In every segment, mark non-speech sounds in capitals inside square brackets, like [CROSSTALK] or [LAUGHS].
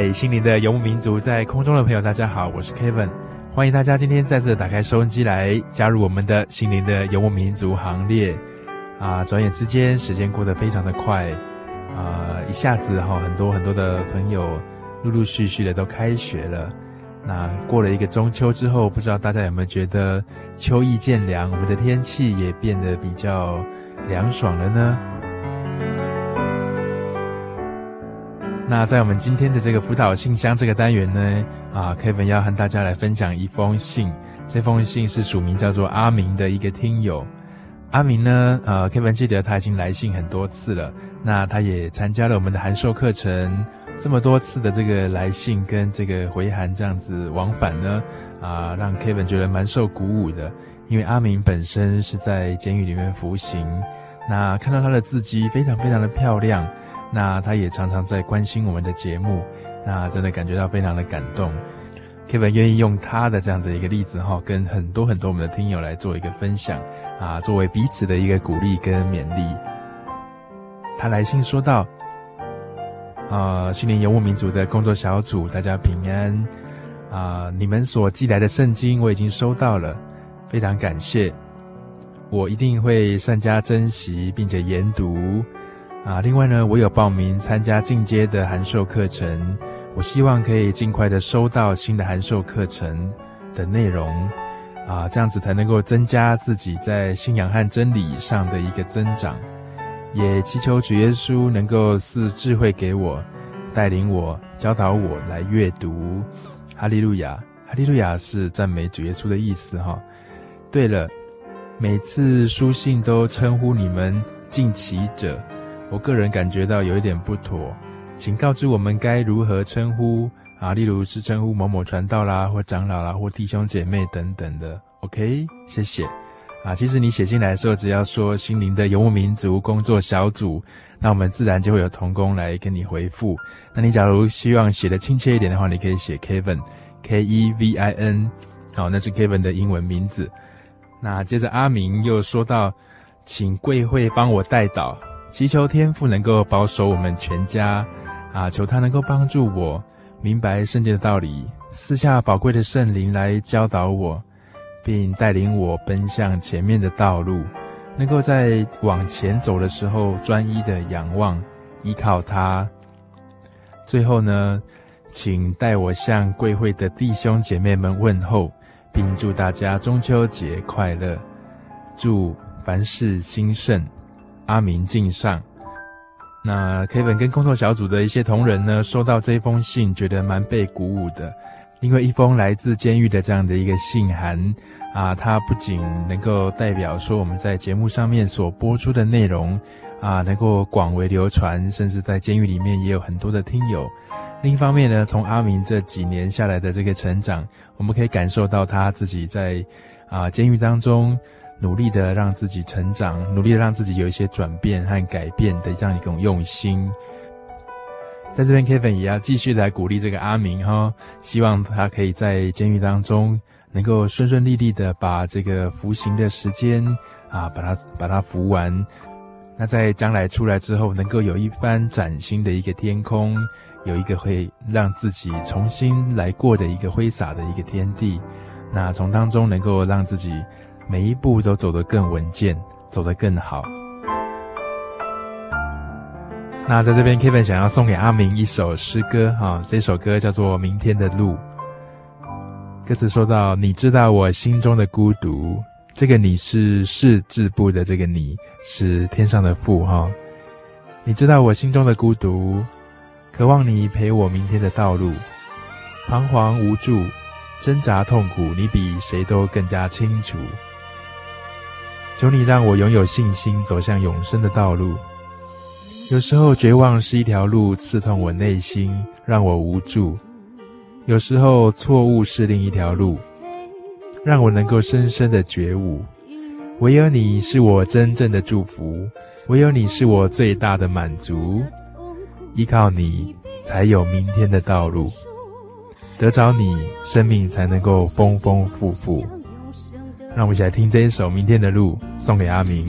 嗨，心灵的游牧民族，在空中的朋友，大家好，我是 Kevin，欢迎大家今天再次打开收音机来加入我们的心灵的游牧民族行列。啊，转眼之间，时间过得非常的快，啊，一下子哈，很多很多的朋友陆陆续续的都开学了。那过了一个中秋之后，不知道大家有没有觉得秋意渐凉，我们的天气也变得比较凉爽了呢？那在我们今天的这个辅导信箱这个单元呢，啊，Kevin 要和大家来分享一封信。这封信是署名叫做阿明的一个听友。阿明呢，呃，Kevin 记得他已经来信很多次了。那他也参加了我们的函授课程，这么多次的这个来信跟这个回函这样子往返呢，啊，让 Kevin 觉得蛮受鼓舞的。因为阿明本身是在监狱里面服刑，那看到他的字迹非常非常的漂亮。那他也常常在关心我们的节目，那真的感觉到非常的感动。Kevin 愿意用他的这样子一个例子哈，跟很多很多我们的听友来做一个分享啊，作为彼此的一个鼓励跟勉励。他来信说道：啊，心灵游牧民族的工作小组，大家平安啊！你们所寄来的圣经我已经收到了，非常感谢，我一定会善加珍惜，并且研读。啊，另外呢，我有报名参加进阶的函授课程，我希望可以尽快的收到新的函授课程的内容，啊，这样子才能够增加自己在信仰和真理上的一个增长，也祈求主耶稣能够赐智慧给我，带领我，教导我来阅读。哈利路亚，哈利路亚是赞美主耶稣的意思哈。对了，每次书信都称呼你们敬祈者。我个人感觉到有一点不妥，请告知我们该如何称呼啊？例如是称呼某某传道啦，或长老啦，或弟兄姐妹等等的。OK，谢谢。啊，其实你写进来的时候，只要说心灵的游牧民族工作小组，那我们自然就会有同工来跟你回复。那你假如希望写得亲切一点的话，你可以写 Kevin，K E V I N，好，那是 Kevin 的英文名字。那接着阿明又说到，请贵会帮我代祷。祈求天父能够保守我们全家，啊，求他能够帮助我明白圣经的道理，赐下宝贵的圣灵来教导我，并带领我奔向前面的道路，能够在往前走的时候专一的仰望依靠他。最后呢，请代我向贵会的弟兄姐妹们问候，并祝大家中秋节快乐，祝凡事兴盛。阿明敬上。那 K 本跟工作小组的一些同仁呢，收到这封信，觉得蛮被鼓舞的，因为一封来自监狱的这样的一个信函啊，它不仅能够代表说我们在节目上面所播出的内容啊，能够广为流传，甚至在监狱里面也有很多的听友。另一方面呢，从阿明这几年下来的这个成长，我们可以感受到他自己在啊监狱当中。努力的让自己成长，努力的让自己有一些转变和改变的这样一种用心。在这边，Kevin 也要继续来鼓励这个阿明哈，希望他可以在监狱当中能够顺顺利利的把这个服刑的时间啊，把它把它服完。那在将来出来之后，能够有一番崭新的一个天空，有一个会让自己重新来过的一个挥洒的一个天地。那从当中能够让自己每一步都走得更稳健，走得更好。那在这边，Kevin 想要送给阿明一首诗歌，哈，这首歌叫做《明天的路》。歌词说到：“你知道我心中的孤独，这个你是士字部的这个你，是天上的父，哈。你知道我心中的孤独，渴望你陪我明天的道路，彷徨无助，挣扎痛苦，你比谁都更加清楚。求你让我拥有信心，走向永生的道路。”有时候绝望是一条路，刺痛我内心，让我无助；有时候错误是另一条路，让我能够深深的觉悟。唯有你是我真正的祝福，唯有你是我最大的满足。依靠你，才有明天的道路。得着你，生命才能够丰丰富富。让我们一起来听这一首《明天的路》，送给阿明。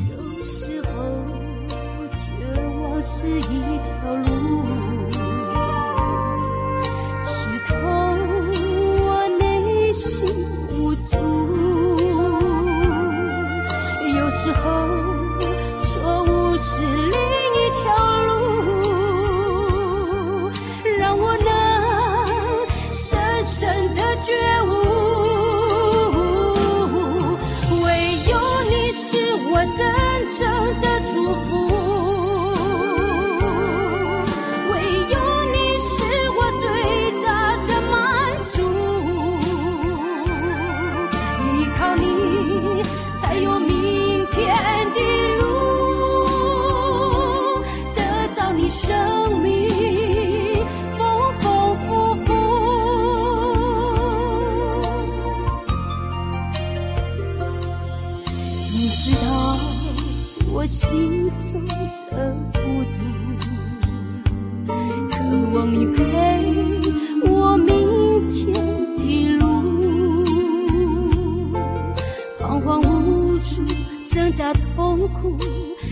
加痛苦，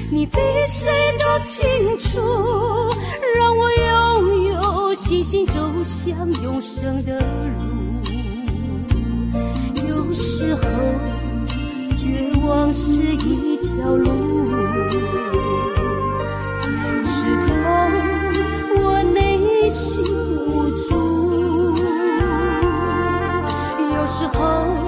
你比谁都清楚，让我拥有信心走向永生的路。有时候绝望是一条路，是痛，我内心无助。有时候。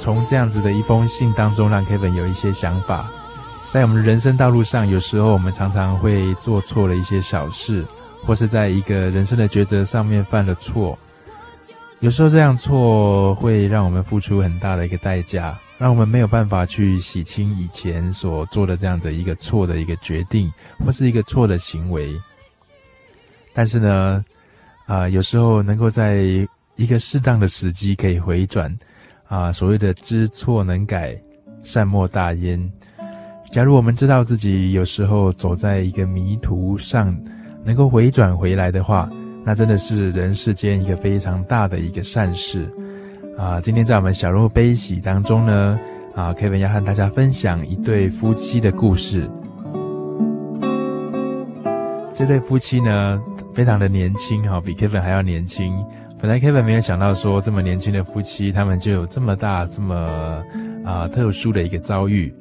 从这样子的一封信当中，让 Kevin 有一些想法。在我们人生道路上，有时候我们常常会做错了一些小事，或是在一个人生的抉择上面犯了错。有时候这样错会让我们付出很大的一个代价，让我们没有办法去洗清以前所做的这样子一个错的一个决定，或是一个错的行为。但是呢，啊、有时候能够在一个适当的时机可以回转。啊，所谓的知错能改，善莫大焉。假如我们知道自己有时候走在一个迷途上，能够回转回来的话，那真的是人世间一个非常大的一个善事。啊，今天在我们小鹿悲喜当中呢，啊，Kevin 要和大家分享一对夫妻的故事。这对夫妻呢，非常的年轻，哈，比 Kevin 还要年轻。本来 Kevin 没有想到说，这么年轻的夫妻，他们就有这么大、这么啊、特殊的一个遭遇。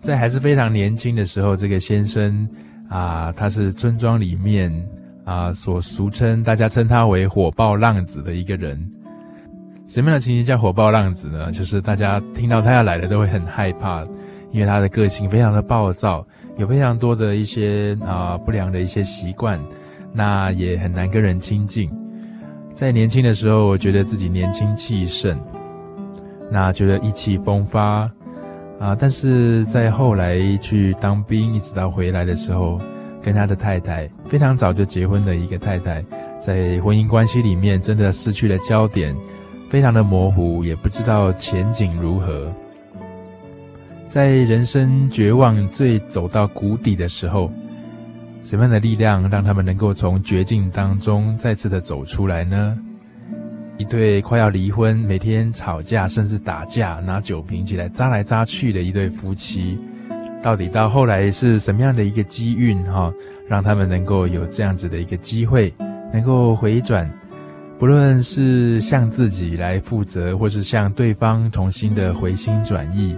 在还是非常年轻的时候，这个先生啊、他是村庄里面啊、所俗称大家称他为火爆浪子的一个人。什么样的情形叫火爆浪子呢？就是大家听到他要来了都会很害怕，因为他的个性非常的暴躁，有非常多的一些啊、不良的一些习惯，那也很难跟人亲近。在年轻的时候，我觉得自己年轻气盛，那觉得意气风发啊、但是在后来去当兵，一直到回来的时候，跟他的太太非常早就结婚的一个太太，在婚姻关系里面真的失去了焦点。非常的模糊，也不知道前景如何。在人生绝望最走到谷底的时候，什么样的力量让他们能够从绝境当中再次的走出来呢？一对快要离婚、每天吵架甚至打架、拿酒瓶起来扎来扎去的一对夫妻，到底到后来是什么样的一个机运哈，让他们能够有这样子的一个机会，能够回转？不论是向自己来负责，或是向对方重新的回心转意，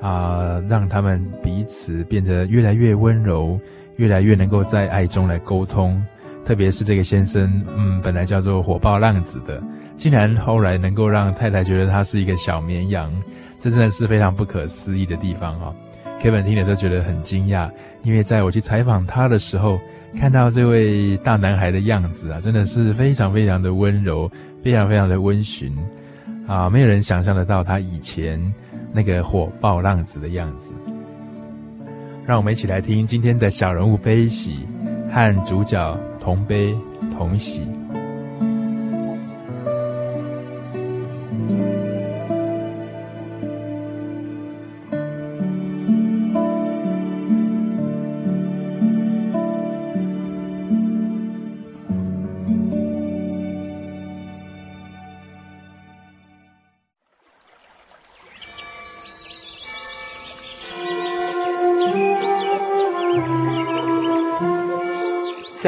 啊、让他们彼此变得越来越温柔，越来越能够在爱中来沟通。特别是这个先生，嗯，本来叫做火爆浪子的，竟然后来能够让太太觉得他是一个小绵羊，这真的是非常不可思议的地方啊、哦。Kevin 听了都觉得很惊讶，因为在我去采访他的时候。看到这位大男孩的样子啊，真的是非常非常的温柔，非常非常的温驯啊！没有人想象得到他以前那个火爆浪子的样子。让我们一起来听今天的小人物悲喜，和主角同悲同喜。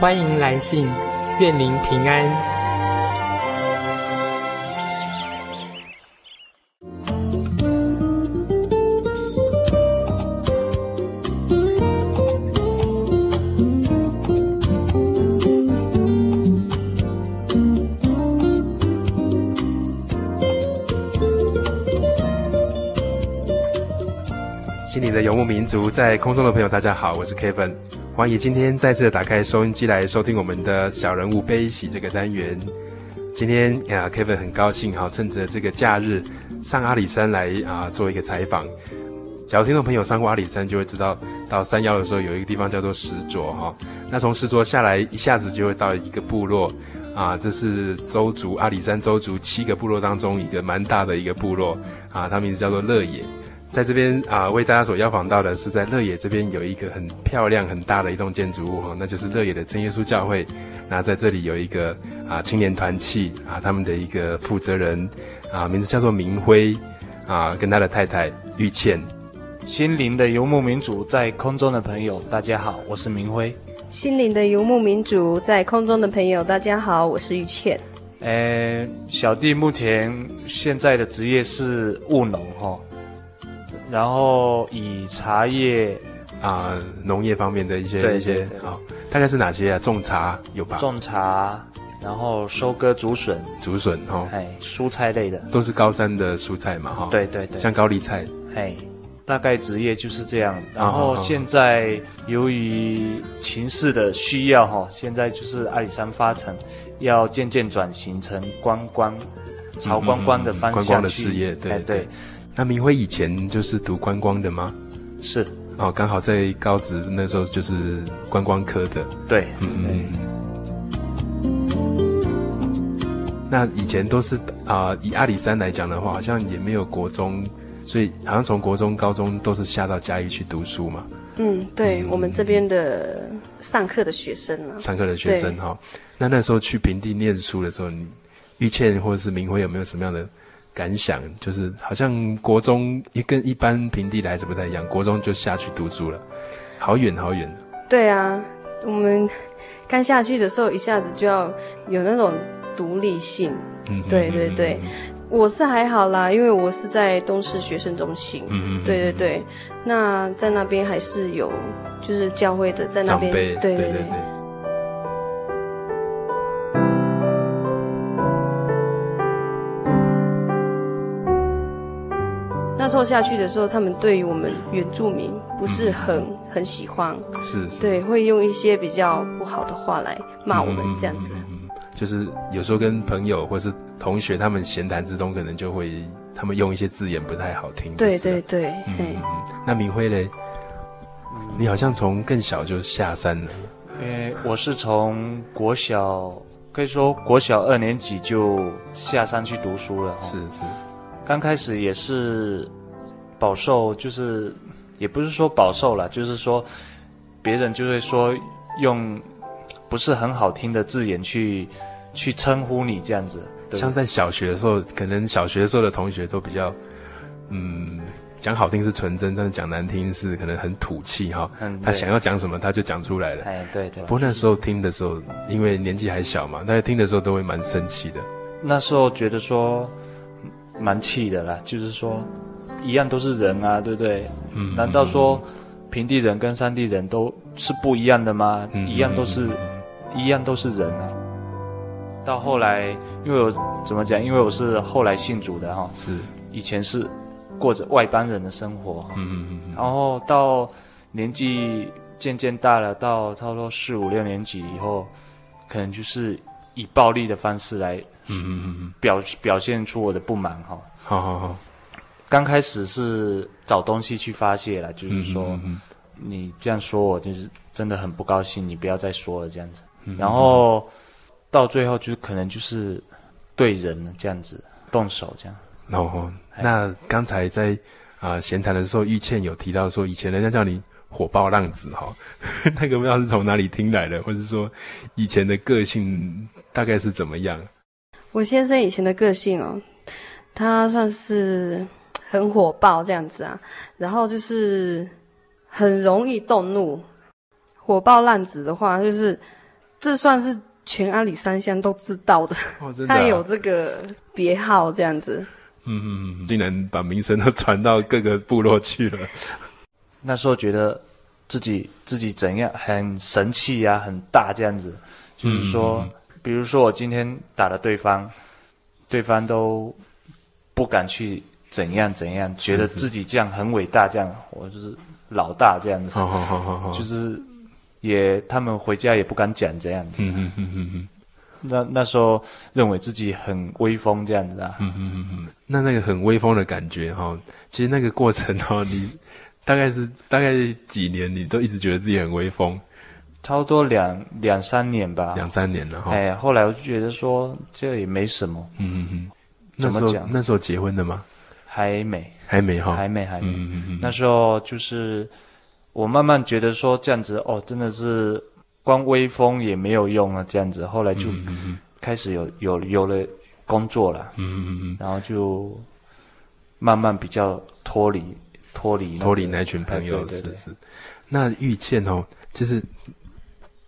欢迎来信，愿您平安。心灵的游牧民族，在空中的朋友，大家好，我是 Kevin。欢迎今天再次打开收音机来收听我们的小人物悲喜这个单元。今天呀，Kevin 很高兴哈，趁着这个假日上阿里山来啊做一个采访。假如听众朋友上过阿里山，就会知道到山腰的时候有一个地方叫做石卓哈。那从石卓下来，一下子就会到一个部落啊，这是周族阿里山周族七个部落当中一个蛮大的一个部落啊，它名字叫做乐野。在这边啊，为大家所邀访到的是在乐野这边有一个很漂亮、很大的一栋建筑物哈，那就是乐野的真耶稣教会。那在这里有一个啊青年团契啊，他们的一个负责人啊，名字叫做明辉啊，跟他的太太玉倩。心灵的游牧民族在空中的朋友，大家好，我是明辉。心灵的游牧民族在空中的朋友，大家好，我是玉倩。呃，小弟目前现在的职业是务农哈。然后以茶叶啊，农业方面的一些一些啊，大概是哪些啊？种茶有吧？种茶，然后收割竹笋，竹笋哈，哎，蔬菜类的，都是高山的蔬菜嘛哈。对对对，像高丽菜，哎，大概职业就是这样。然后现在由于情势的需要哈，现在就是阿里山发展要渐渐转型成观光，朝观光的方向去，观光的事业，对对。那明辉以前就是读观光的吗？是哦，刚好在高职那时候就是观光科的。对，嗯嗯。那以前都是啊、呃，以阿里山来讲的话，好像也没有国中，所以好像从国中、高中都是下到嘉义去读书嘛。嗯，对，嗯、我们这边的上课的学生啊，上课的学生哈。那那时候去平地念书的时候，你玉倩或者是明辉有没有什么样的？感想？就是好像国中也跟一般平地的孩子不太一样，国中就下去读书了，好远好远。对啊，我们刚下去的时候，一下子就要有那种独立性。嗯，对对对。我是还好啦，因为我是在东势学生中心。嗯嗯。对对对，那在那边还是有，就是教会的在那边。对对对对。那时候下去的时候，他们对于我们原住民不是很、嗯、很喜欢。是，是。对，会用一些比较不好的话来骂我们这样子。嗯就是有时候跟朋友或是同学他们闲谈之中，可能就会他们用一些字眼不太好听。对对对，嗯嗯。那明辉嘞，你好像从更小就下山了。因为我是从国小，可以说国小二年级就下山去读书了。是是。刚开始也是饱受，就是也不是说饱受了，就是说别人就会说用不是很好听的字眼去。去称呼你这样子，像在小学的时候，可能小学的时候的同学都比较，嗯，讲好听是纯真，但是讲难听是可能很土气哈。嗯，他想要讲什么他就讲出来了。哎，对对。不过那时候听的时候，因为年纪还小嘛，大家听的时候都会蛮生气的。那时候觉得说，蛮气的啦，就是说，一样都是人啊，对不对？嗯。难道说平地人跟山地人都是不一样的吗？嗯，一样都是，一样都是人啊。到后来，因为我怎么讲？因为我是后来信主的哈，是以前是过着外邦人的生活，嗯嗯嗯，然后到年纪渐渐大了，到差不多四五六年级以后，可能就是以暴力的方式来，嗯嗯嗯，表表现出我的不满哈。好好好，刚开始是找东西去发泄了，就是说，嗯嗯，你这样说我就是真的很不高兴，你不要再说了这样子，然后。到最后就是可能就是对人这样子动手这样。哦，那刚才在啊闲谈的时候，玉倩有提到说，以前人家叫你火爆浪子哈，[LAUGHS] 那个不知道是从哪里听来的，或者说以前的个性大概是怎么样？我先生以前的个性哦，他算是很火爆这样子啊，然后就是很容易动怒。火爆浪子的话，就是这算是。全阿里山乡都知道的，哦真的啊、他有这个别号这样子。嗯嗯嗯，竟然把名声都传到各个部落去了。那时候觉得自己自己怎样很神气呀、啊，很大这样子。就是说，嗯、比如说我今天打了对方，对方都不敢去怎样怎样，觉得自己这样很伟大，这样我就是老大这样子。好好好好好，就是。也，他们回家也不敢讲这样子。嗯嗯嗯嗯嗯。那那时候认为自己很威风这样子啊。嗯嗯嗯嗯。那那个很威风的感觉哈，其实那个过程哈，你 [LAUGHS] 大概是大概几年，你都一直觉得自己很威风。差不多两两三年吧。两三年了哈。哎，后来我就觉得说这也没什么。嗯嗯嗯。那时候那时候结婚的吗？还没。还没哈。还没还没。嗯嗯嗯。那时候就是。我慢慢觉得说这样子哦，真的是光威风也没有用啊，这样子。后来就开始有有有了工作了，嗯嗯嗯，然后就慢慢比较脱离脱离脱离那群朋友，是是。那玉倩哦，就是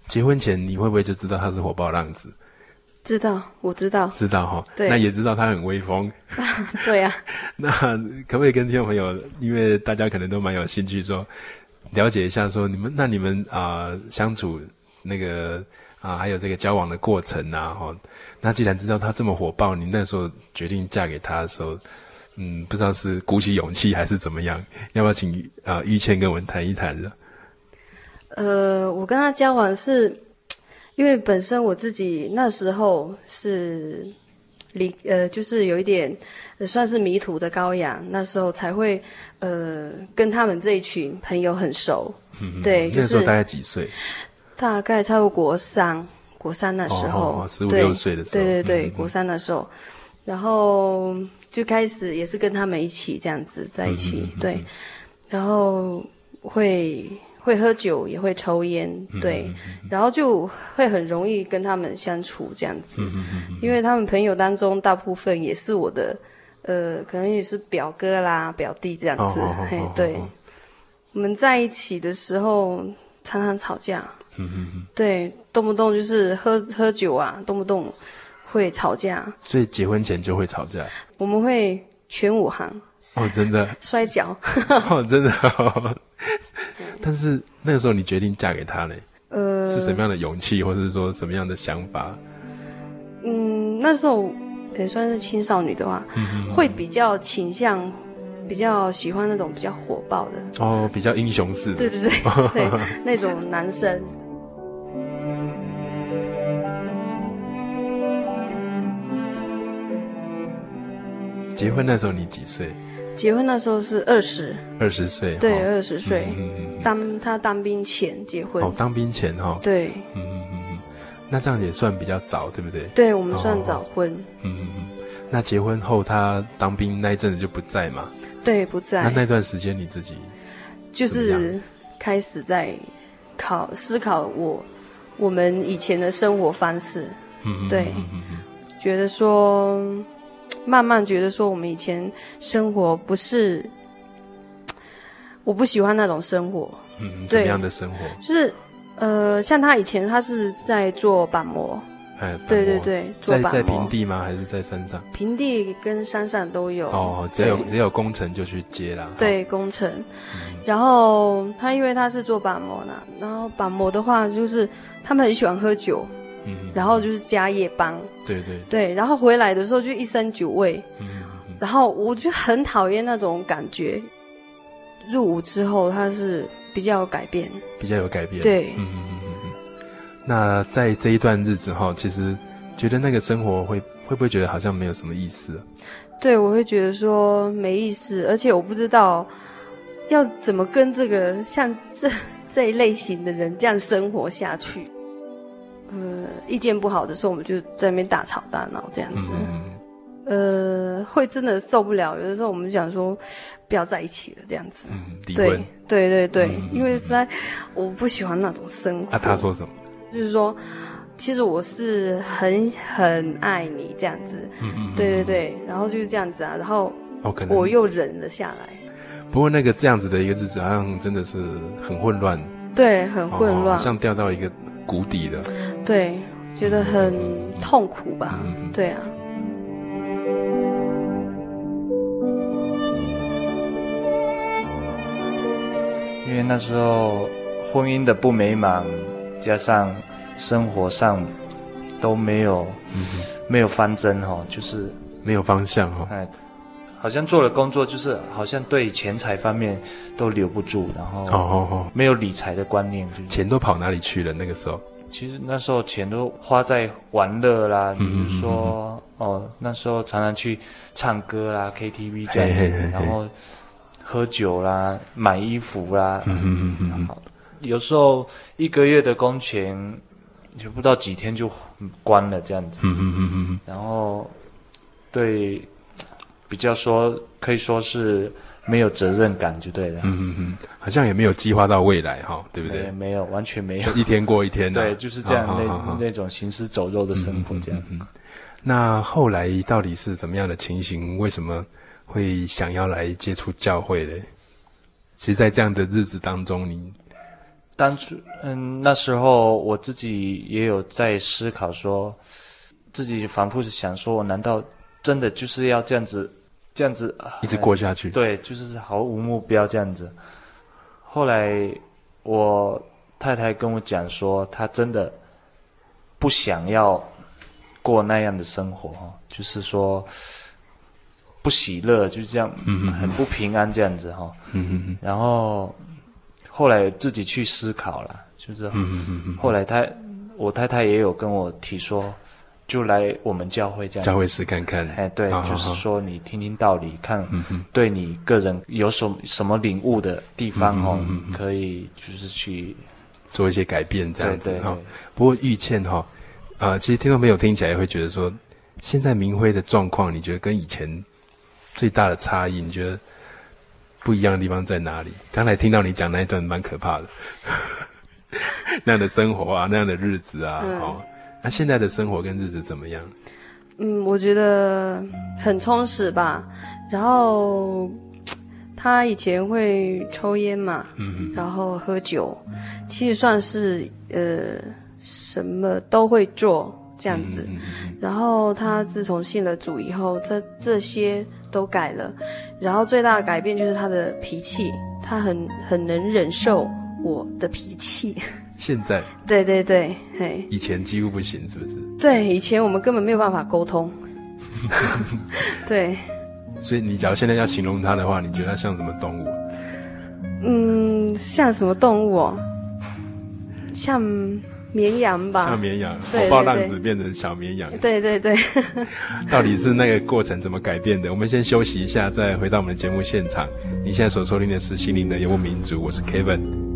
结婚前你会不会就知道他是火爆浪子？知道，我知道，知道哈。对，那也知道他很威风。[LAUGHS] 对呀。[LAUGHS] 那可不可以跟听众朋友，因为大家可能都蛮有兴趣说。了解一下，说你们那你们啊、呃、相处那个啊、呃、还有这个交往的过程啊，哈，那既然知道他这么火爆，你那时候决定嫁给他的时候，嗯，不知道是鼓起勇气还是怎么样，要不要请啊、呃、玉倩跟我们谈一谈呢？呃，我跟他交往是因为本身我自己那时候是。离呃，就是有一点，算是迷途的羔羊，那时候才会呃跟他们这一群朋友很熟。嗯，对，就是、那时候大概几岁？大概差不多国三，国三那时候，十五六岁的时候。对对对，嗯、国三那时候，然后就开始也是跟他们一起这样子在一起，嗯、对，然后会。会喝酒，也会抽烟，对，然后就会很容易跟他们相处这样子，因为他们朋友当中大部分也是我的，呃，可能也是表哥啦、表弟这样子。哦哦哦哦嘿，对，我们在一起的时候常常吵架。对，动不动就是喝喝酒啊，动不动会吵架。所以结婚前就会吵架。我们会全武行。哦，真的。[LAUGHS] 摔跤。[LAUGHS] 哦，真的、哦。[LAUGHS] 但是那个时候你决定嫁给他嘞？呃，是什么样的勇气，或者是说什么样的想法？嗯，那时候也算是青少女的话，会比较倾向，比较喜欢那种比较火爆的哦，比较英雄式的，对对对，对那种男生。结婚那时候你几岁？结婚那时候是二十，二十岁，对，二十岁。嗯嗯嗯。当他当兵前结婚。哦，当兵前哈。对。嗯嗯嗯嗯，那这样也算比较早，对不对？对，我们算早婚。嗯嗯嗯。那结婚后他当兵那一阵子就不在嘛？对，不在。那那段时间你自己？就是开始在考思考我我们以前的生活方式。嗯嗯。对。觉得说。慢慢觉得说，我们以前生活不是，我不喜欢那种生活。嗯，什么样的生活？就是，呃，像他以前他是在做板模。哎，对对对，做板模。在在平地吗？还是在山上？平地跟山上都有。哦，只要有只要有工程就去接啦。对，工程。然后他因为他是做板模呢，然后板模的话就是他们很喜欢喝酒。嗯，然后就是加夜班，对对对，然后回来的时候就一身酒味，嗯，然后我就很讨厌那种感觉。入伍之后，他是比较有改变，比较有改变，对，嗯嗯嗯嗯。那在这一段日子哈，其实觉得那个生活会会不会觉得好像没有什么意思？对，我会觉得说没意思，而且我不知道要怎么跟这个像这 [LAUGHS] 这一类型的人这样生活下去。呃，意见不好的时候，我们就在那边大吵大闹这样子。嗯、呃，会真的受不了。有的时候我们想说，不要在一起了这样子。嗯。对对对对，嗯、因为实在我不喜欢那种生活。啊，他说什么？就是说，其实我是很很爱你这样子。嗯嗯。对对对，然后就是这样子啊，然后我又忍了下来。不过那个这样子的一个日子，好像真的是很混乱。对，很混乱，好像掉到一个。谷底的，对，觉得很痛苦吧？嗯、对啊。因为那时候婚姻的不美满，加上生活上都没有，嗯、没有方针哈，就是没有方向哈。哎，好像做了工作，就是好像对钱财方面都留不住，然后没有理财的观念，就是，钱都跑哪里去了？那个时候。其实那时候钱都花在玩乐啦，比如说、嗯、哦，那时候常常去唱歌啦，KTV 这样子，嘿嘿嘿。然后喝酒啦，买衣服啦，嗯嗯嗯嗯，有时候一个月的工钱就不到几天就关了这样子，嗯嗯嗯嗯，然后对，比较说可以说是。没有责任感就对了，嗯嗯嗯，好像也没有计划到未来哈，对不对？没，有，完全没有，一天过一天的，对，就是这样那那种行尸走肉的生活这样。嗯，嗯，嗯，那后来到底是怎么样的情形？为什么会想要来接触教会呢？其实，在这样的日子当中，你当初嗯，那时候我自己也有在思考说，说自己反复是想说，我难道真的就是要这样子？这样子一直过下去，对，就是毫无目标这样子。后来我太太跟我讲说，她真的不想要过那样的生活哈，就是说不喜乐，就这样，嗯，很不平安这样子哈。然后后来自己去思考了，就是，后来她我太太也有跟我提说。就来我们教会这样，教会试看看。哎，对，哦、就是说你听听道理，哦、看对你个人有什么什么领悟的地方哦，嗯、可以就是去做一些改变这样子哈、哦。不过玉倩哈，啊、呃，其实听众朋友听起来也会觉得说，现在明辉的状况，你觉得跟以前最大的差异，你觉得不一样的地方在哪里？刚才听到你讲那一段蛮可怕的，[LAUGHS] 那样的生活啊，那样的日子啊，嗯、哦。那、啊、现在的生活跟日子怎么样？嗯，我觉得很充实吧。然后他以前会抽烟嘛，然后喝酒，其实算是呃什么都会做这样子。嗯嗯，然后他自从信了主以后，他这些都改了。然后最大的改变就是他的脾气，他很很能忍受我的脾气。现在？对对对，嘿。以前几乎不行，是不是？对，以前我们根本没有办法沟通。[LAUGHS] 对。所以你假如现在要形容它的话，你觉得它像什么动物？嗯，像什么动物哦？像绵羊吧。像绵羊，火爆浪子变成小绵羊。对对对。[LAUGHS] [LAUGHS] 到底是那个过程怎么改变的？我们先休息一下，再回到我们的节目现场。你现在所收听的是心灵的游牧民族，我是 Kevin。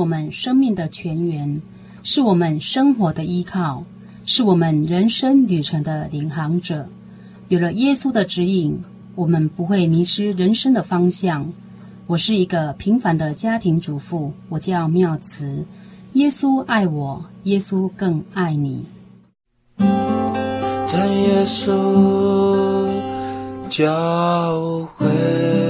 我们生命的泉源，是我们生活的依靠，是我们人生旅程的领航者。有了耶稣的指引，我们不会迷失人生的方向。我是一个平凡的家庭主妇，我叫妙慈。耶稣爱我，耶稣更爱你。在耶稣教会。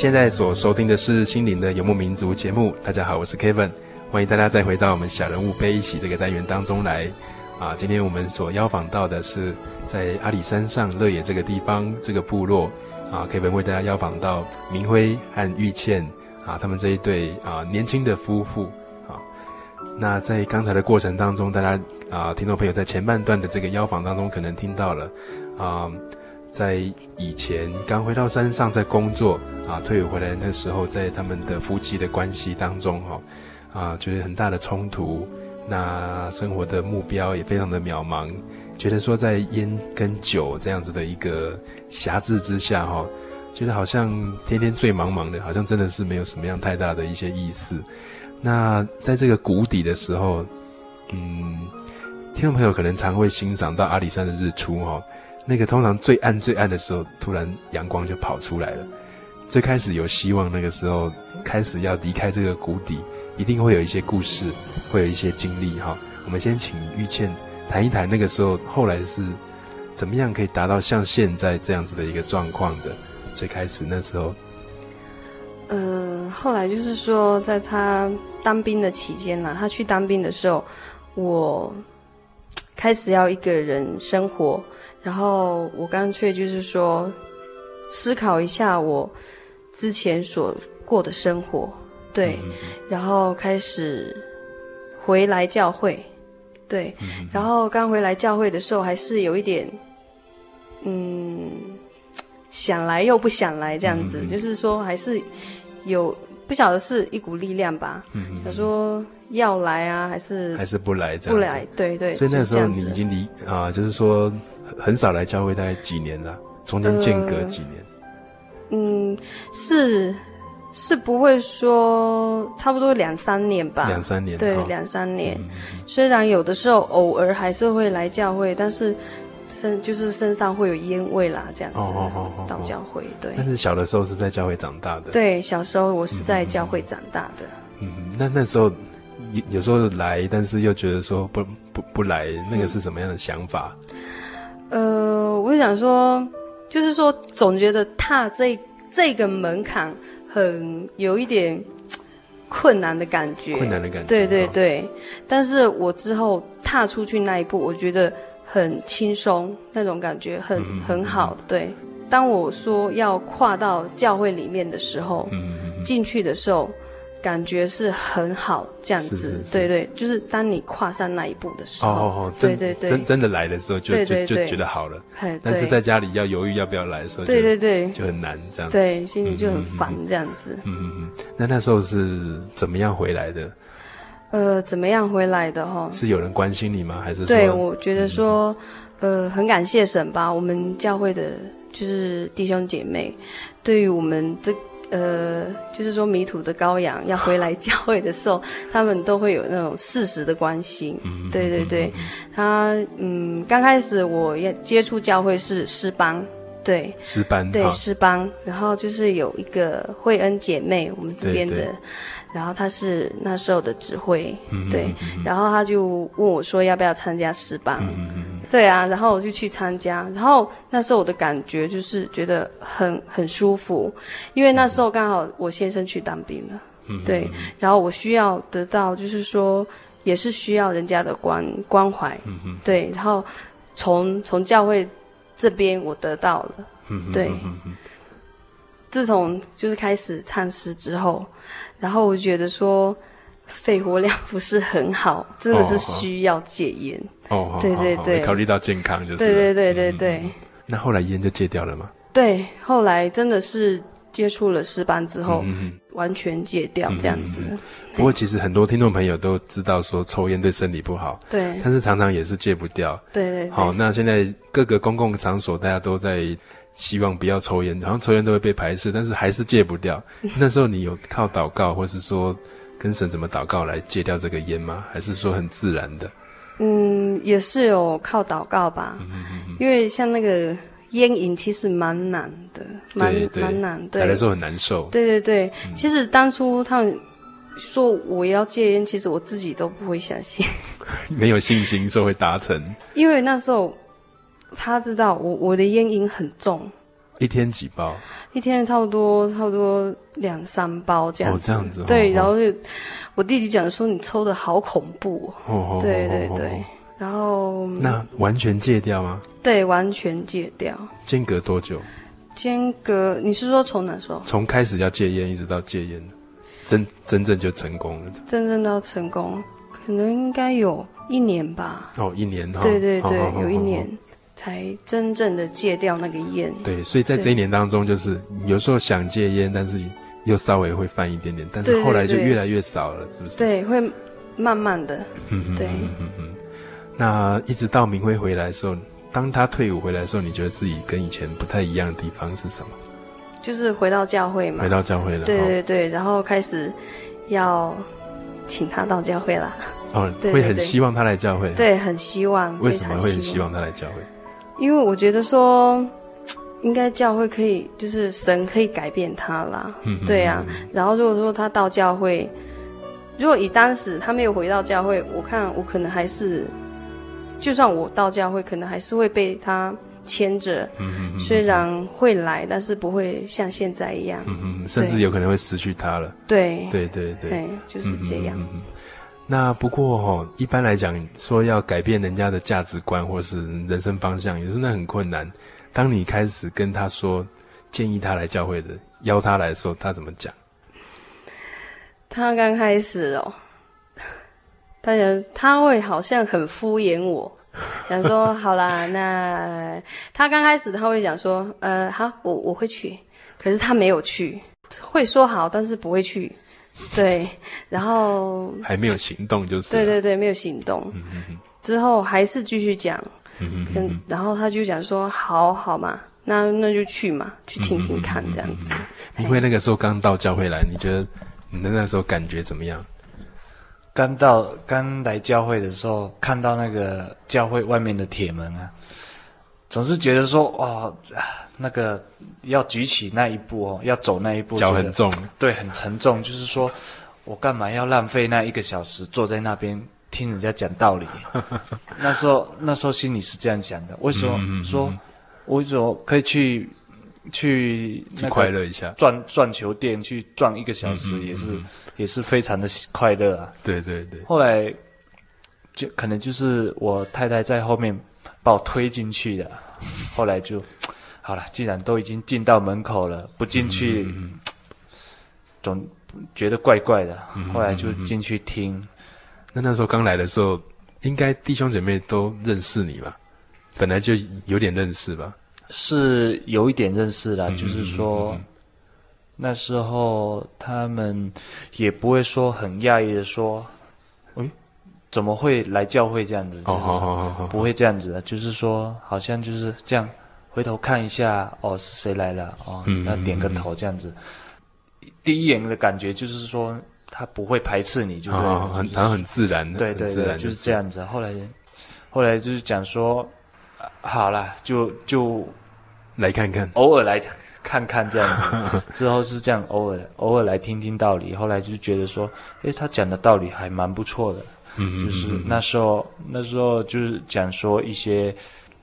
现在所收听的是《心灵的游牧民族》节目。大家好，我是 Kevin，欢迎大家再回到我们小人物悲喜这个单元当中来。啊，今天我们所邀访到的是在阿里山上乐野这个地方这个部落。啊，Kevin 为大家邀访到明辉和玉倩啊，他们这一对啊年轻的夫妇。啊，那在刚才的过程当中，大家啊听众朋友在前半段的这个邀访当中，可能听到了啊。在以前刚回到山上，在工作啊，退伍回来那时候，在他们的夫妻的关系当中，哈，啊，觉得很大的冲突，那生活的目标也非常的渺茫，觉得说在烟跟酒这样子的一个挟制之下，哈，觉得好像天天醉茫茫的，好像真的是没有什么样太大的一些意思。那在这个谷底的时候，嗯，听众朋友可能常会欣赏到阿里山的日出，哈。那个通常最暗最暗的时候，突然阳光就跑出来了。最开始有希望，那个时候开始要离开这个谷底，一定会有一些故事，会有一些经历哈。我们先请玉倩谈一谈那个时候，后来是怎么样可以达到像现在这样子的一个状况的？最开始那时候，呃，后来就是说，在他当兵的期间呢，他去当兵的时候，我开始要一个人生活，然后我干脆就是说，思考一下我之前所过的生活，对，嗯、然后开始回来教会，对，嗯、然后刚回来教会的时候，还是有一点，嗯。想来又不想来，这样子，嗯、就是说还是有不晓得是一股力量吧。嗯，想说要来啊，还是还是不来这样子？不来，对对。所以那时候你已经离啊，就是说很少来教会，大概几年了？中间间隔几年？呃、嗯，是是不会说差不多两三年吧？两三年，对，两三年。嗯、虽然有的时候偶尔还是会来教会，但是。身就是身上会有烟味啦，这样子。哦哦哦哦。到教会，对。但是小的时候是在教会长大的。对，小时候我是在教会长大的。嗯，那那时候有有时候来，但是又觉得说不不不来，那个是什么样的想法？呃，我想说，就是说总觉得踏这这个门槛很有一点困难的感觉。困难的感觉。对对对，但是我之后踏出去那一步，我觉得。很轻松，那种感觉很很好。对，当我说要跨到教会里面的时候，进去的时候，感觉是很好，这样子。对对，就是当你跨上那一步的时候，哦对对对，真真的来的时候，就就就觉得好了。但是在家里要犹豫要不要来的时候，对对对，就很难这样子。对，心里就很烦这样子。嗯嗯嗯。那那时候是怎么样回来的？呃，怎么样回来的哈？是有人关心你吗？还是说？对，我觉得说，嗯、呃，很感谢神吧。我们教会的，就是弟兄姐妹，对于我们的，呃，就是说迷途的羔羊要回来教会的时候，他们都会有那种适时的关心。嗯，对对对，他嗯，刚开始我要接触教会是诗班，对，诗班，对诗班，然后就是有一个惠恩姐妹，我们这边的。对对。然后他是那时候的指挥，嗯、对，嗯、然后他就问我说要不要参加诗班，嗯、哼对啊，然后我就去参加，然后那时候我的感觉就是觉得很很舒服，因为那时候刚好我先生去当兵了，嗯、对，然后我需要得到就是说也是需要人家的关关怀，对，然后从从教会这边我得到了，嗯、对，自从就是开始唱诗之后。然后我觉得说，肺活量不是很好，真的是需要戒烟。哦，对对对，考虑到健康就是。对对对对对。那后来烟就戒掉了吗？对，后来真的是接触了诗班之后，完全戒掉这样子。不过其实很多听众朋友都知道说抽烟对身体不好，对，但是常常也是戒不掉。对对。好，那现在各个公共场所大家都在。希望不要抽烟，好像抽烟都会被排斥，但是还是戒不掉。[LAUGHS] 那时候你有靠祷告，或是说跟神怎么祷告来戒掉这个烟吗？还是说很自然的？嗯，也是有靠祷告吧。嗯哼哼哼，因为像那个烟瘾其实蛮难的，蛮蛮难。对，来的时候很难受。对对对，嗯、其实当初他们说我要戒烟，其实我自己都不会相信，[LAUGHS] 没有信心就会达成。因为那时候。他知道我我的烟瘾很重，一天几包？一天差不多差不多两三包这样子。哦，这样子。对，然后就我弟弟讲说，你抽的好恐怖。哦，对对对。然后那完全戒掉吗？对，完全戒掉。间隔多久？间隔，你是说从哪时候？从开始要戒烟一直到戒烟，真真正就成功了。真正到成功，可能应该有一年吧。哦，一年哈。对对对，有一年。才真正的戒掉那个烟。对，所以在这一年当中，就是有时候想戒烟，但是又稍微会犯一点点，但是后来就越来越少了，是不是？对，会慢慢的。嗯，对。嗯。那一直到明辉回来的时候，当他退伍回来的时候，你觉得自己跟以前不太一样的地方是什么？就是回到教会嘛。回到教会了。对对对，然后开始要请他到教会了。哦，[LAUGHS] 会很希望他来教会。对，很希望。为什么会很希望他来教会？因为我觉得说，应该教会可以，就是神可以改变他啦。嗯，对呀、啊。然后如果说他到教会，如果以当时他没有回到教会，我看我可能还是，就算我到教会，可能还是会被他牵着。嗯嗯。虽然会来，但是不会像现在一样。甚至有可能会失去他了。对。对对对。就是这样。嗯哼。那不过哦，一般来讲，说要改变人家的价值观或是人生方向，有时候那很困难。当你开始跟他说，建议他来教会的，邀他来的时候，他怎么讲？他刚开始哦，他觉他会好像很敷衍我，想说好啦，那他刚开始他会讲说，呃，好，我我会去，可是他没有去，会说好，但是不会去，[LAUGHS] 对，然后还没有行动就是，对对对，没有行动，嗯、哼哼之后还是继续讲，嗯哼哼然后他就讲说，好好嘛，那那就去嘛，去听听看这样子。因为那个时候刚到教会来，你觉得？你的那时候感觉怎么样？刚到刚来教会的时候，看到那个教会外面的铁门啊，总是觉得说哇，那个要举起那一步哦，要走那一步，脚很重，对，很沉重。就是说我干嘛要浪费那一个小时坐在那边听人家讲道理？[LAUGHS] 那时候那时候心里是这样想的。为什么嗯嗯嗯说，为什么可以去？去去快乐一下，转转球店去转一个小时，也是、嗯、也是非常的快乐啊。对对对。后来就可能就是我太太在后面把我推进去的，[LAUGHS] 后来就好了。既然都已经进到门口了，不进去、嗯、总觉得怪怪的。后来就进去听。嗯、那那时候刚来的时候，应该弟兄姐妹都认识你吧？本来就有点认识吧。是有一点认识啦，嗯、就是说、嗯、那时候他们也不会说很讶异的说，嗯，怎么会来教会这样子？哦，不会这样子的，就是说好像就是这样，回头看一下，哦，是谁来了？哦，那点个头这样子、嗯。第一眼的感觉就是说他不会排斥你，就很他很自然的，对对对，就是这样子。后来后来就是讲说，好了，就就。来看看，偶尔来看看这样子，之后是这样，偶尔偶尔来听听道理。后来就觉得说，诶，他讲的道理还蛮不错的。嗯，就是那时候那时候就是讲说一些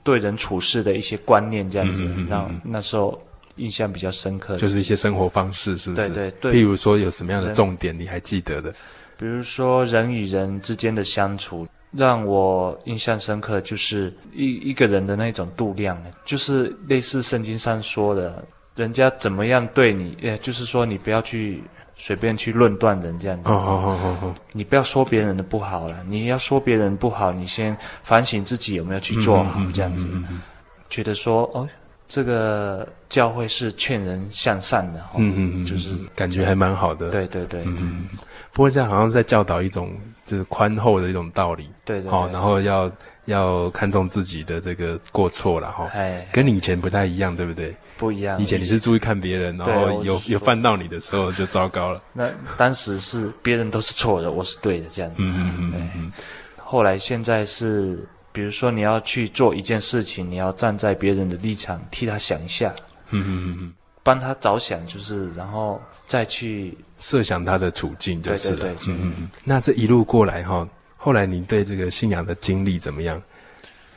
对人处事的一些观念这样子，嗯、让那时候印象比较深刻。就是一些生活方式，是不是？对对对。譬如说有什么样的重点你还记得的？比如说人与人之间的相处。让我印象深刻，就是一一个人的那种度量，就是类似圣经上说的，人家怎么样对你，呃，就是说你不要去随便去论断人这样子。哦哦哦哦，你不要说别人的不好了，你要说别人不好，你先反省自己有没有去做好这样子。嗯嗯嗯嗯嗯、觉得说，哦，这个教会是劝人向善的，嗯嗯嗯，就是感觉还蛮好的。对对对，嗯。嗯不过这样好像在教导一种就是宽厚的一种道理，对对，对，哦，然后要要看重自己的这个过错了哈，哎，跟你以前不太一样，对不对？不一样，以前你是注意看别人，然后有有犯到你的时候就糟糕了。那当时是别人都是错的，我是对的这样子。嗯嗯嗯嗯嗯。后来现在是，比如说你要去做一件事情，你要站在别人的立场替他想一下，嗯嗯嗯嗯，帮他着想，就是然后。再去设想他的处境就是了。对对对，嗯嗯。那这一路过来哈，后来你对这个信仰的经历怎么样？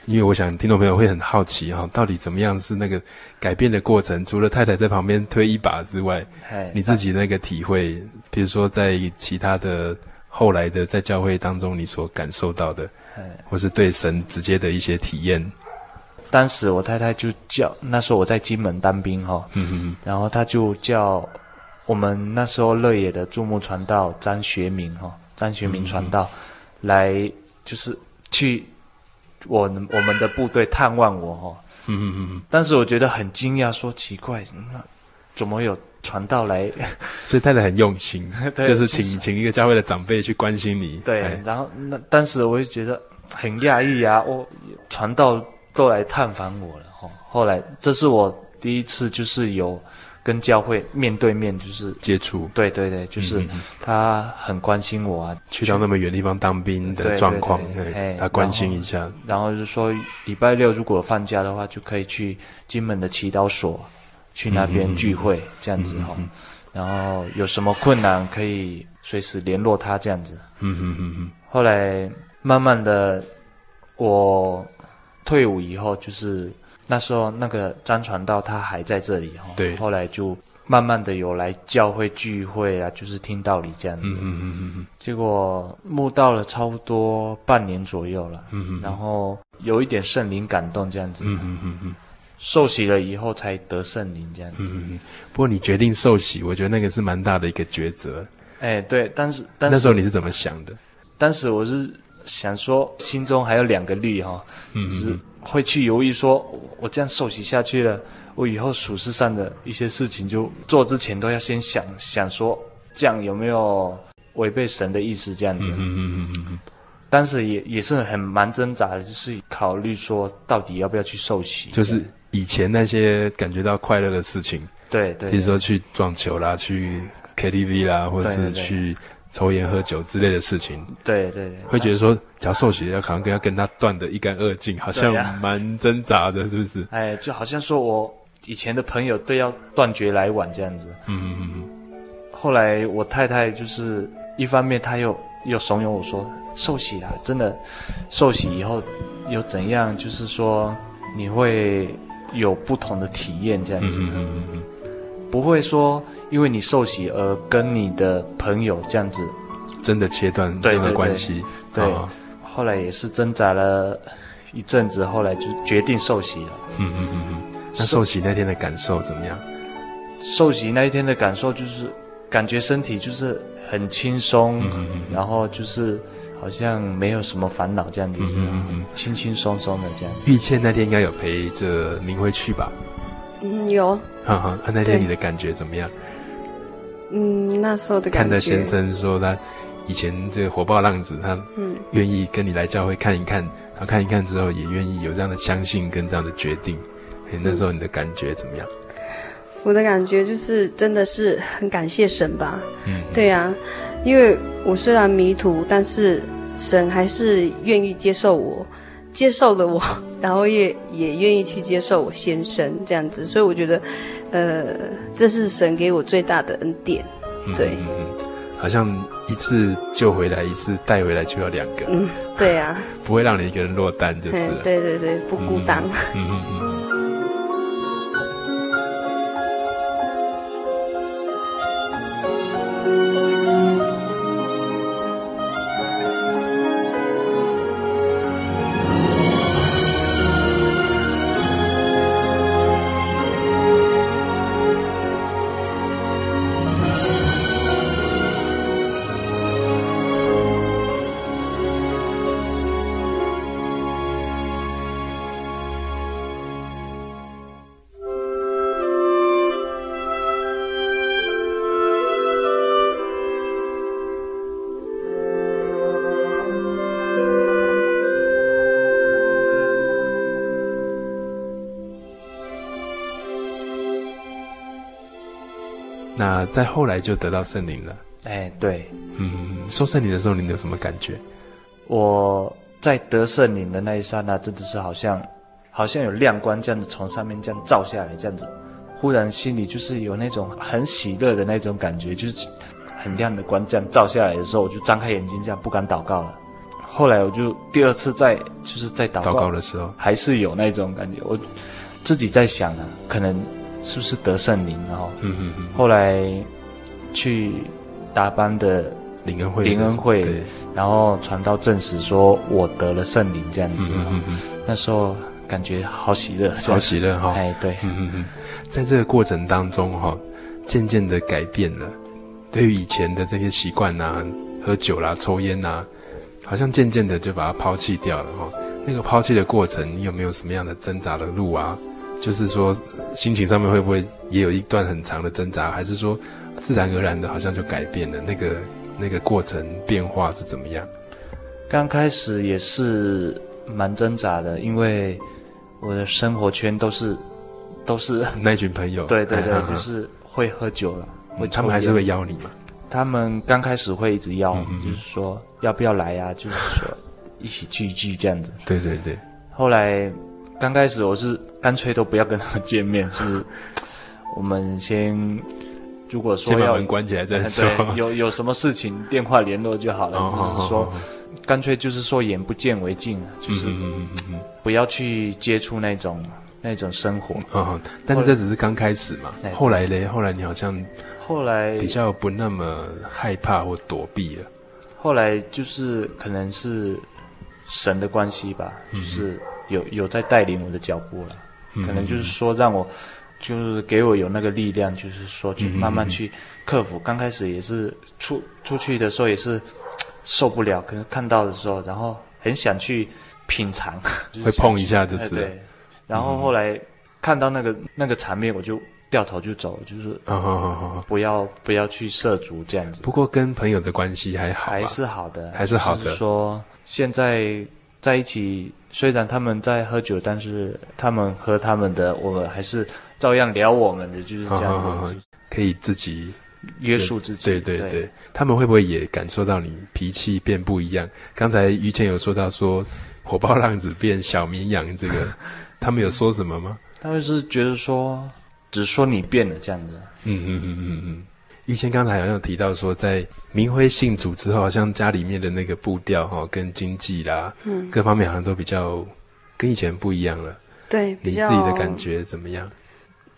因为我想听众朋友会很好奇哈，到底怎么样是那个改变的过程？除了太太在旁边推一把之外，你自己那个体会，比如说在其他的后来的在教会当中你所感受到的，或是对神直接的一些体验。当时我太太就叫，那时候我在金门当兵哈，嗯嗯，然后他就叫。我们那时候乐野的注目传道张学明哈，张学明传道，来就是去我我们的部队探望我哈。嗯嗯嗯。但是我觉得很惊讶，说奇怪，那怎么有传道来？[LAUGHS] 所以太太很用心，[LAUGHS] 就是请请一个教会的长辈去关心你。对，然后那当时我就觉得很讶异啊，我传道都来探访我了哈。后来这是我第一次就是有。跟教会面对面就是接触，对对对，就是他很关心我啊。去到那么远地方当兵的状况，对，他关心一下。然后，就是说礼拜六如果放假的话，就可以去金门的祈祷所去那边聚会、嗯、这样子哈、嗯。然后有什么困难可以随时联络他这样子。嗯哼哼哼。后来慢慢的，我退伍以后，就是那时候那个张传道他还在这里哈。对。后来就。慢慢的有来教会聚会啊，就是听道理这样子。嗯嗯嗯嗯。结果慕道了差不多半年左右了。嗯嗯。然后有一点圣灵感动这样子。嗯嗯嗯嗯。受洗了以后才得圣灵这样子。嗯嗯。不过你决定受洗，我觉得那个是蛮大的一个抉择。哎，对，但是但是那时候你是怎么想的？当时我是想说，心中还有两个虑哈。嗯嗯。就是会去犹豫说，我这样受洗下去了。我以后属世上的一些事情，就做之前都要先想想说，这样有没有违背神的意思？这样子，嗯嗯嗯嗯。当时也也是很蛮挣扎的，就是考虑说，到底要不要去受洗？就是以前那些感觉到快乐的事情，对对，比如说去撞球啦，去 KTV 啦，或者是去。抽烟喝酒之类的事情，对对对，会觉得说，假如受洗要好像跟要跟他断得一干二净，好像蛮挣扎的，是不是？哎，就好像说我以前的朋友都要断绝来往这样子。嗯嗯嗯。后来我太太就是一方面，她又又怂恿我说，受洗啦，真的，受洗以后有怎样，就是说你会有不同的体验这样子。嗯嗯嗯。不会说，因为你受洗而跟你的朋友这样子真的切断任何关系。对，后来也是挣扎了一阵子，后来就决定受洗了。嗯嗯嗯嗯。那受洗那天的感受怎么样？受洗那一天的感受就是感觉身体就是很轻松，嗯嗯嗯，然后就是好像没有什么烦恼这样子，嗯嗯嗯，轻轻松松的这样。玉倩那天应该有陪着明辉去吧？嗯，有。哈哈，那天你的感觉怎么样？嗯，那时候的感觉。看的先生说他以前这个火爆浪子，他嗯愿意跟你来教会看一看，然后看一看之后也愿意有这样的相信跟这样的决定。那时候你的感觉怎么样？我的感觉就是真的是很感谢神吧。嗯，对呀，因为我虽然迷途，但是神还是愿意接受我。接受了我，[LAUGHS] 然后也也愿意去接受我先生这样子，所以我觉得，呃，这是神给我最大的恩典。对，嗯嗯嗯，好像一次救回来，一次带回来就要两个。嗯，对啊，[LAUGHS] 不会让你一个人落单，就是。对对对，不孤单。嗯嗯嗯。那再后来就得到圣灵了。哎，对，嗯，受圣灵的时候，你有什么感觉？我在得圣灵的那一刹那，真的是好像，好像有亮光这样子从上面这样照下来，这样子，忽然心里就是有那种很喜乐的那种感觉，就是很亮的光这样照下来的时候，我就张开眼睛这样不敢祷告了。后来我就第二次在就是在祷告，祷告的时候，还是有那种感觉，我自己在想啊，可能。是不是得圣灵？然后，嗯嗯嗯，后来去达班的灵恩会，灵恩会，然后传到证实说我得了圣灵，这样子。嗯嗯嗯，那时候感觉好喜乐，好喜乐哈、哦。哎，对，嗯嗯嗯，在这个过程当中哈，渐渐的改变了，对于以前的这些习惯呐，喝酒啦、抽烟呐，好像渐渐的就把它抛弃掉了哈。那个抛弃的过程，你有没有什么样的挣扎的路啊？就是说，心情上面会不会也有一段很长的挣扎，还是说自然而然的，好像就改变了？那个那个过程变化是怎么样？刚开始也是蛮挣扎的，因为我的生活圈都是都是 [LAUGHS] 那群朋友，对对对，[LAUGHS] 就是会喝酒了，会他们还是会邀你吗？他们刚开始会一直邀，嗯、就是说要不要来呀、啊？就是说一起聚一聚这样子。[LAUGHS] 对对对，后来。刚开始我是干脆都不要跟他们见面，[LAUGHS] 是不是？我们先如果说要门关起来再说，对，有有什么事情电话联络就好了，哦、就是说。干脆就是说眼不见为净，就是不要去接触那种那种生活。嗯，但是这只是刚开始嘛。后来嘞，后来你好像后来比较不那么害怕或躲避了。后来就是可能是神的关系吧，就是有有在带领我的脚步了。可能就是说让我就是给我有那个力量，就是说去慢慢去克服。刚开始也是出出去的时候也是。受不了，可能看到的时候，然后很想去品尝，[LAUGHS] 就是、会碰一下就是。对，然后后来看到那个、嗯、那个场面，我就掉头就走，就是不要、不要，去涉足这样子。不过跟朋友的关系还好，还是好的，还是好的。说现在在一起，虽然他们在喝酒，但是他们喝他们的，我们还是照样聊我们的，就是这样 [LAUGHS] 可以自己。约束自己，对对对，对，他们会不会也感受到你脾气变不一样？刚才于谦有说到说火爆浪子变小绵羊，这个 [LAUGHS] 他们有说什么吗？他们是觉得说，只说你变了这样子。嗯嗯嗯嗯嗯。于谦刚才好像提到说，在明辉信主之后，好像家里面的那个步调哈，跟经济啦，嗯，各方面好像都比较跟以前不一样了。对，你自己的感觉怎么样？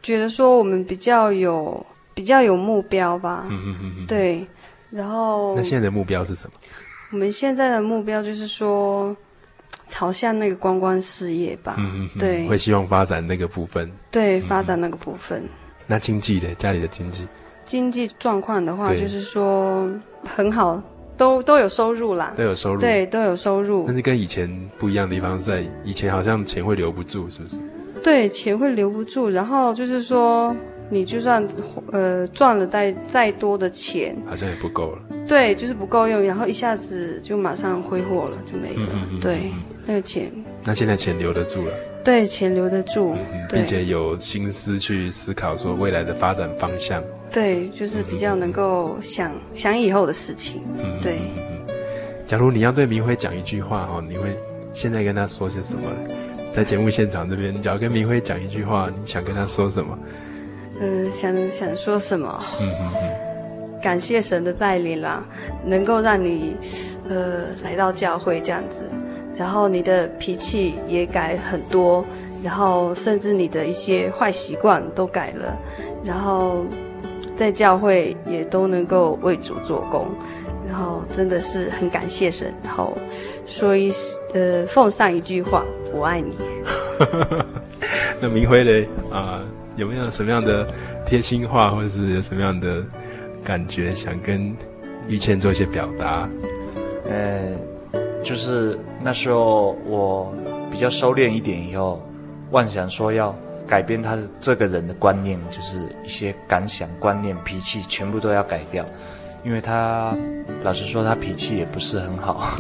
觉得说我们比较有。比较有目标吧，嗯嗯嗯，对，然后那现在的目标是什么？我们现在的目标就是说，朝向那个观光事业吧，嗯嗯，对，会希望发展那个部分，对，发展那个部分。嗯、那经济的家里的经济，经济状况的话，就是说很好，都都有收入啦，都有收入，对，都有收入。但是跟以前不一样的地方在，以前好像钱会留不住，是不是？对，钱会留不住，然后就是说。你就算呃赚了再再多的钱，好像也不够了。对，就是不够用，然后一下子就马上挥霍了，就没了。嗯嗯、对、嗯，那个钱。那现在钱留得住了。对，钱留得住，嗯、并且有心思去思考说未来的发展方向。对，就是比较能够想、嗯、想以后的事情。嗯，对。假如你要对明辉讲一句话哦，你会现在跟他说些什么？在节目现场这边，你只要跟明辉讲一句话，你想跟他说什么？嗯，想想说什么？嗯嗯嗯，感谢神的带领啦，能够让你，呃，来到教会这样子，然后你的脾气也改很多，然后甚至你的一些坏习惯都改了，然后在教会也都能够为主做工，然后真的是很感谢神，然后说一呃奉上一句话，我爱你。[LAUGHS] 那明辉嘞啊？呃有没有什么样的贴心话，或者是有什么样的感觉，想跟玉倩做一些表达？呃，就是那时候我比较收敛一点以后，妄想说要改变他的这个人的观念，就是一些感想、观念、脾气全部都要改掉，因为他老实说，他脾气也不是很好，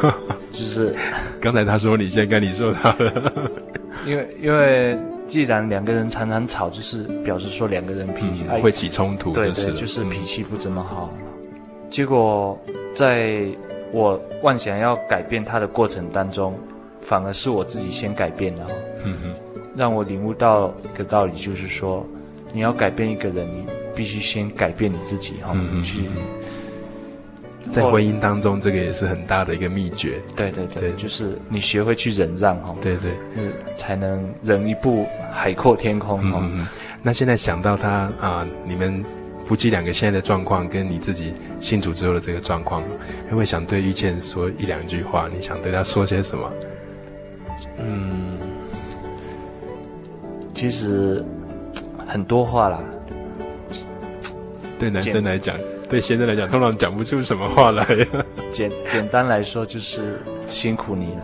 [LAUGHS] 就是刚才他说你，现在跟你说他了，[LAUGHS] 因为因为。既然两个人常常吵，就是表示说两个人脾气、嗯、会起冲突，对对，就是脾气不怎么好。结果在我妄想要改变他的过程当中，反而是我自己先改变了，嗯哼，让我领悟到一个道理，就是说你要改变一个人，你必须先改变你自己，哈、嗯嗯，去。在婚姻当中，这个也是很大的一个秘诀。对对对，对就是你学会去忍让哈。对对，嗯，才能忍一步海阔天空。嗯嗯。那现在想到他啊、呃，你们夫妻两个现在的状况，跟你自己信主之后的这个状况，会不会想对玉倩说一两句话？你想对他说些什么？嗯，其实很多话啦。对男生来讲。对先生来讲，通常讲不出什么话来。[LAUGHS] 简简单来说，就是辛苦你了。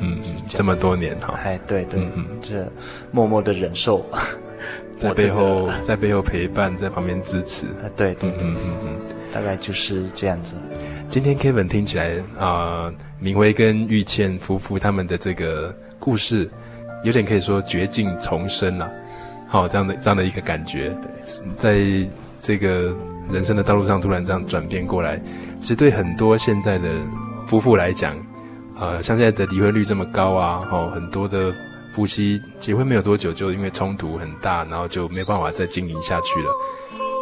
嗯，这么多年哈。哎，对对，嗯，这默默的忍受，[LAUGHS] 在背后在背后陪伴，在旁边支持。啊，对对对，嗯嗯嗯，大概就是这样子。今天 Kevin 听起来啊，呃，明辉跟玉倩夫妇他们的这个故事，有点可以说绝境重生了，好，这样的这样的一个感觉。在这个。人生的道路上突然这样转变过来，其实对很多现在的夫妇来讲，呃，像现在的离婚率这么高啊，哦，很多的夫妻结婚没有多久，就因为冲突很大，然后就没办法再经营下去了。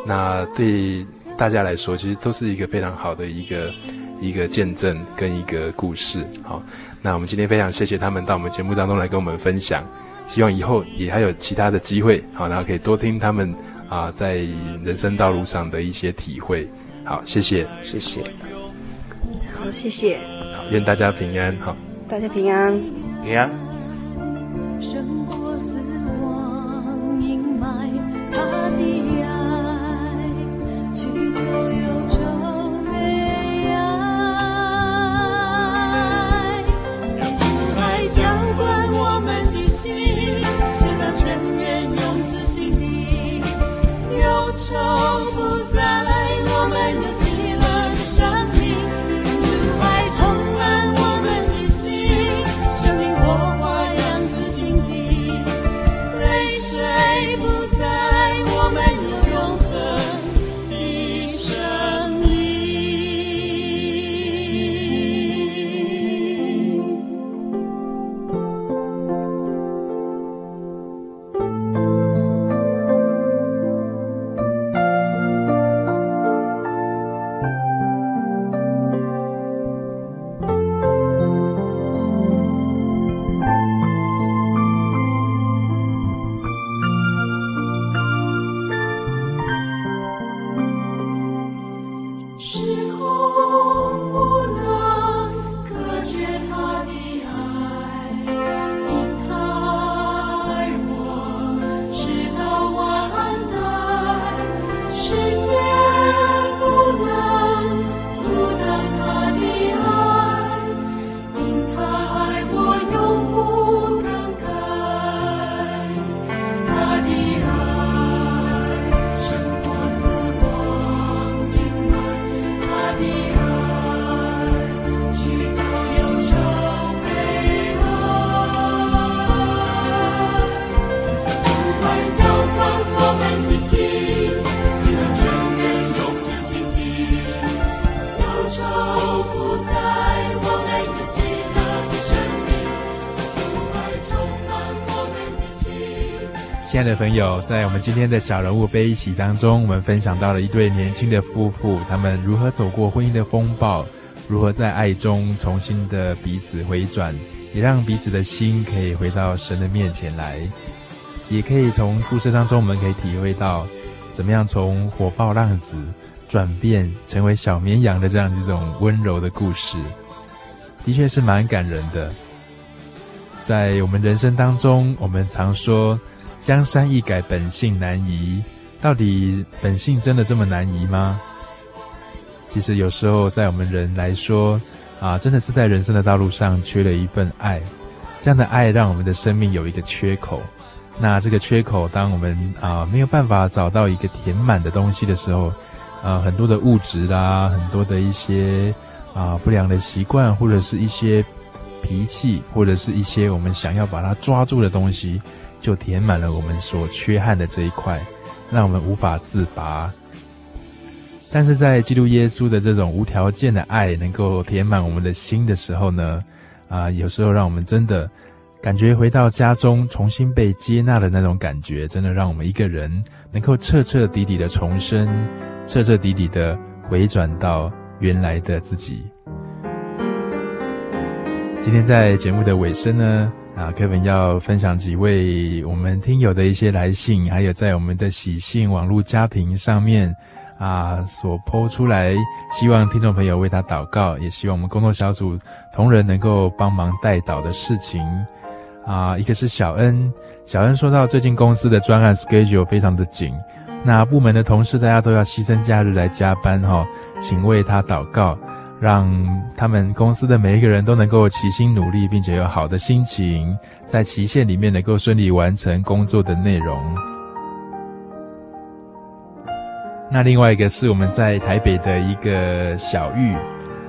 那对大家来说，其实都是一个非常好的一个一个见证跟一个故事。好，那我们今天非常谢谢他们到我们节目当中来跟我们分享，希望以后也还有其他的机会，好，然后可以多听他们啊在人生道路上的一些体会。好，谢谢，谢谢。好，谢谢。好，愿大家平安。好，大家平安，平安。胜过死亡阴霾，他的爱驱走忧愁写到尘缘永自心底，忧愁不再，我们有喜乐的生爱的朋友，在我们今天的小人物悲喜当中，我们分享到了一对年轻的夫妇，他们如何走过婚姻的风暴，如何在爱中重新的彼此回转，也让彼此的心可以回到神的面前来。也可以从故事当中，我们可以体会到，怎么样从火爆浪子转变成为小绵羊的这样一种温柔的故事，的确是蛮感人的。在我们人生当中，我们常说。江山易改，本性难移。到底本性真的这么难移吗？其实有时候，在我们人来说，啊，真的是在人生的道路上缺了一份爱。这样的爱让我们的生命有一个缺口。那这个缺口，当我们啊没有办法找到一个填满的东西的时候，啊，很多的物质啦，很多的一些啊不良的习惯，或者是一些脾气，或者是一些我们想要把它抓住的东西。就填满了我们所缺憾的这一块，让我们无法自拔。但是在基督耶稣的这种无条件的爱能够填满我们的心的时候呢，啊，有时候让我们真的感觉回到家中，重新被接纳的那种感觉，真的让我们一个人能够彻彻底底的重生，彻彻底底的回转到原来的自己。今天在节目的尾声呢，啊，Kevin 要分享几位我们听友的一些来信，还有在我们的喜信网络家庭上面啊所抛出来，希望听众朋友为他祷告，也希望我们工作小组同仁能够帮忙代祷的事情。啊，一个是小恩，小恩说到最近公司的专案 schedule 非常的紧，那部门的同事大家都要牺牲假日来加班哈、哦，请为他祷告。让他们公司的每一个人都能够齐心努力，并且有好的心情，在期限里面能够顺利完成工作的内容。那另外一个是我们在台北的一个小玉，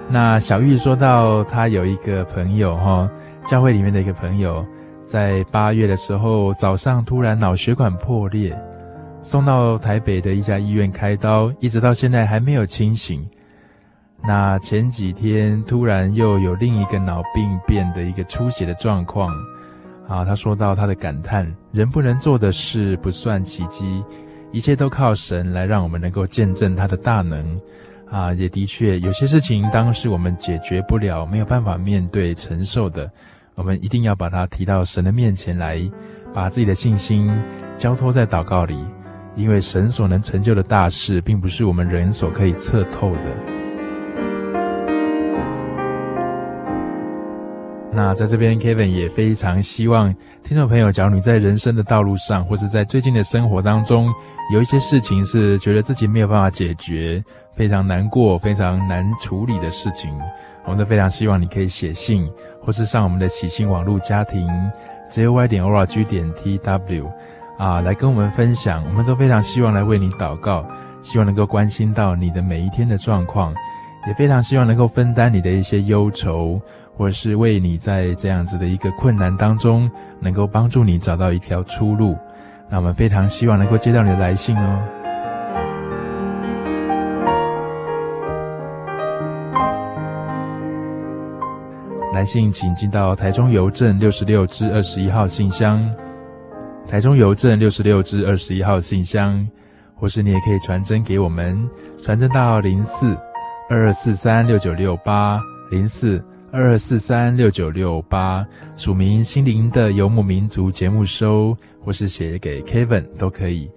那小玉说到他有一个朋友哈，教会里面的一个朋友，在八月的时候早上突然脑血管破裂，送到台北的一家医院开刀，一直到现在还没有清醒。那前几天突然又有另一个脑病变的一个出血的状况，啊，他说到他的感叹：人不能做的事不算奇迹，一切都靠神来让我们能够见证他的大能。啊，也的确有些事情，当时我们解决不了、没有办法面对承受的，我们一定要把它提到神的面前来，把自己的信心交托在祷告里，因为神所能成就的大事，并不是我们人所可以测透的。那在这边，Kevin 也非常希望听众朋友，假如你在人生的道路上，或是在最近的生活当中，有一些事情是觉得自己没有办法解决，非常难过、非常难处理的事情，我们都非常希望你可以写信，或是上我们的喜信网络家庭，jy 点 org 点 tw 啊，来跟我们分享。我们都非常希望来为你祷告，希望能够关心到你的每一天的状况，也非常希望能够分担你的一些忧愁。或者是为你在这样子的一个困难当中，能够帮助你找到一条出路，那我们非常希望能够接到你的来信哦。来信请寄到台中邮政六十六至二十一号信箱，台中邮政六十六至二十一号信箱，或是你也可以传真给我们，传真到零四二二四三六九六八零四。二二四三六九六八，署名心灵的游牧民族节目收，或是写给 Kevin 都可以。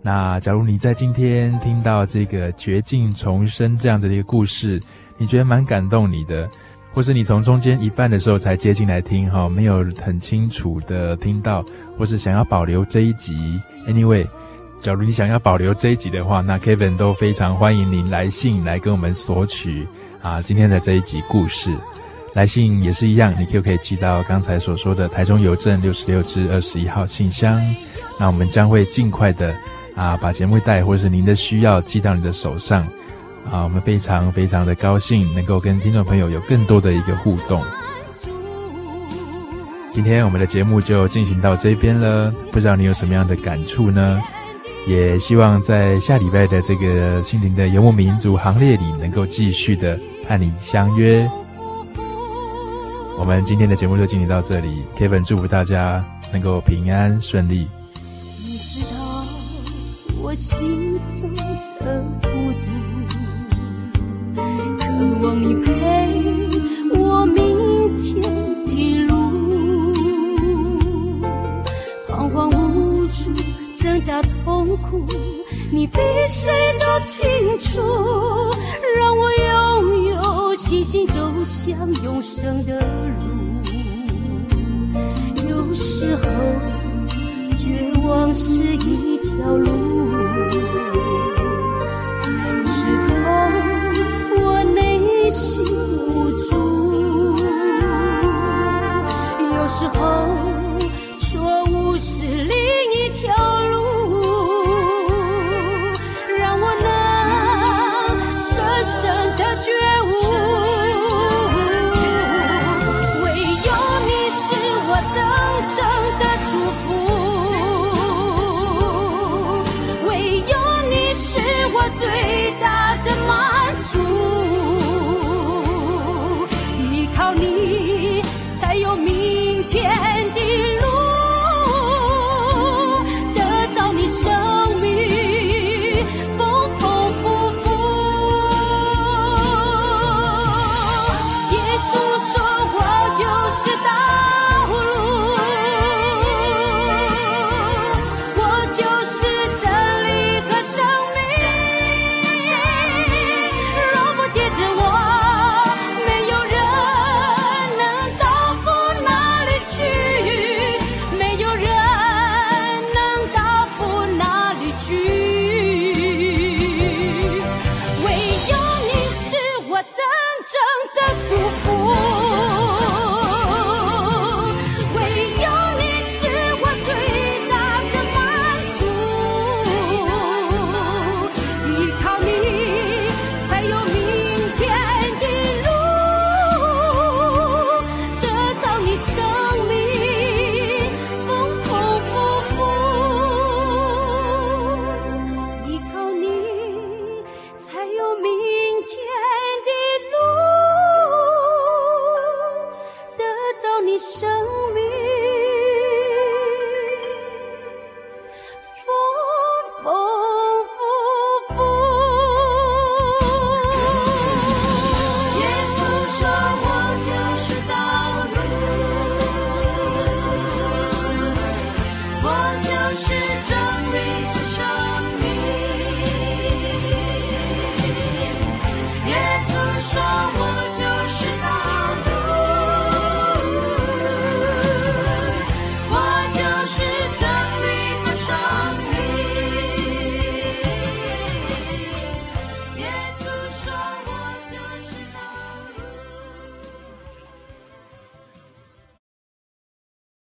那假如你在今天听到这个绝境重生这样子的一个故事，你觉得蛮感动你的，或是你从中间一半的时候才接进来听哈，没有很清楚的听到，或是想要保留这一集，Anyway，假如你想要保留这一集的话，那 Kevin 都非常欢迎您来信来跟我们索取啊今天的这一集故事。来信也是一样，你就可以寄到刚才所说的台中邮政六十六至二十一号信箱。那我们将会尽快的啊，把节目带或者是您的需要寄到你的手上啊。我们非常非常的高兴能够跟听众朋友有更多的一个互动。今天我们的节目就进行到这边了，不知道你有什么样的感触呢？也希望在下礼拜的这个心灵的游牧民族行列里，能够继续的和你相约。我们今天的节目就进行到这里，Kevin 祝福大家能够平安顺利。你知道我心中的孤独，渴望你陪我明天的路，彷徨无助，挣扎痛苦，你比谁都清楚，让我拥我。细心走向永生的路，有时候绝望是一条路，刺痛我内心无助。有时候依靠你才有明天。